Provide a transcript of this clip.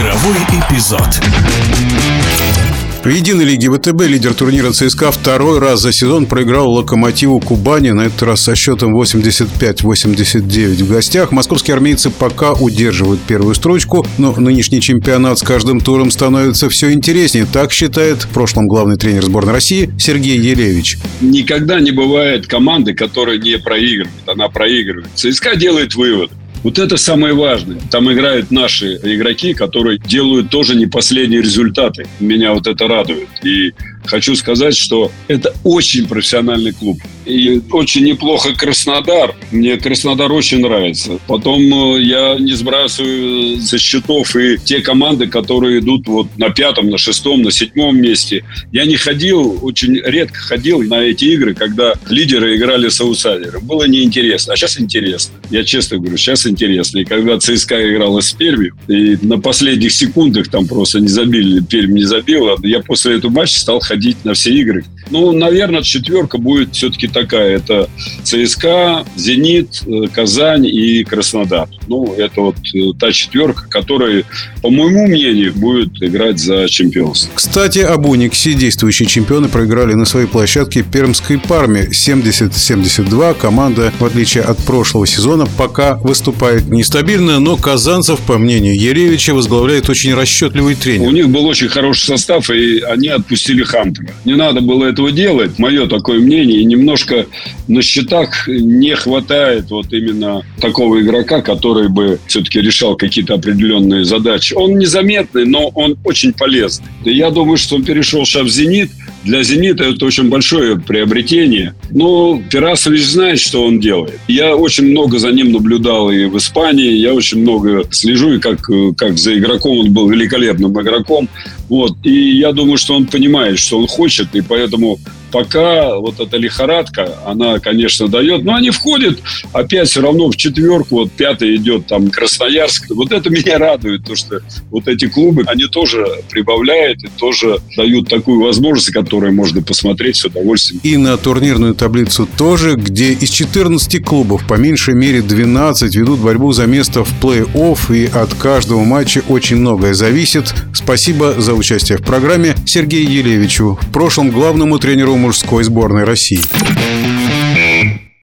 Игровой эпизод. В единой лиге ВТБ лидер турнира ЦСКА второй раз за сезон проиграл «Локомотиву Кубани», на этот раз со счетом 85-89 в гостях. Московские армейцы пока удерживают первую строчку, но нынешний чемпионат с каждым туром становится все интереснее. Так считает в прошлом главный тренер сборной России Сергей Елевич. Никогда не бывает команды, которая не проигрывает. Она проигрывает. ЦСКА делает вывод. Вот это самое важное. Там играют наши игроки, которые делают тоже не последние результаты. Меня вот это радует. И хочу сказать, что это очень профессиональный клуб. И очень неплохо Краснодар. Мне Краснодар очень нравится. Потом э, я не сбрасываю со счетов и те команды, которые идут вот на пятом, на шестом, на седьмом месте. Я не ходил, очень редко ходил на эти игры, когда лидеры играли с аутсайдером. Было неинтересно. А сейчас интересно. Я честно говорю, сейчас интересно. И когда ЦСКА играла с Перми, и на последних секундах там просто не забили, Пермь не забила, я после этого матча стал ходить на все игры. Ну, наверное, четверка будет все-таки такая. Это ЦСКА, Зенит, э, Казань и Краснодар. Ну, это вот э, та четверка, которая, по моему мнению, будет играть за чемпионство. Кстати, об Униксе действующие чемпионы проиграли на своей площадке Пермской Парме 70-72. Команда, в отличие от прошлого сезона, пока выступает нестабильно, но казанцев, по мнению Еревича, возглавляет очень расчетливый тренер. У них был очень хороший состав, и они отпустили Хантера. Не надо было этого делать, мое такое мнение. Немножко на счетах не хватает вот именно такого игрока, который бы все-таки решал какие-то определенные задачи. Он незаметный, но он очень полезный. Я думаю, что он перешел сейчас в «Зенит», для «Зенита» это очень большое приобретение. Но Пирасович знает, что он делает. Я очень много за ним наблюдал и в Испании. Я очень много слежу, и как, как за игроком он был великолепным игроком. Вот. И я думаю, что он понимает, что он хочет, и поэтому пока вот эта лихорадка, она, конечно, дает, но они входят опять все равно в четверку, вот пятый идет там Красноярск. Вот это меня радует, то что вот эти клубы, они тоже прибавляют и тоже дают такую возможность, которую можно посмотреть с удовольствием. И на турнирную таблицу тоже, где из 14 клубов по меньшей мере 12 ведут борьбу за место в плей-офф, и от каждого матча очень многое зависит. Спасибо за участие в программе Сергею Елевичу, в прошлом главному тренеру мужской сборной России.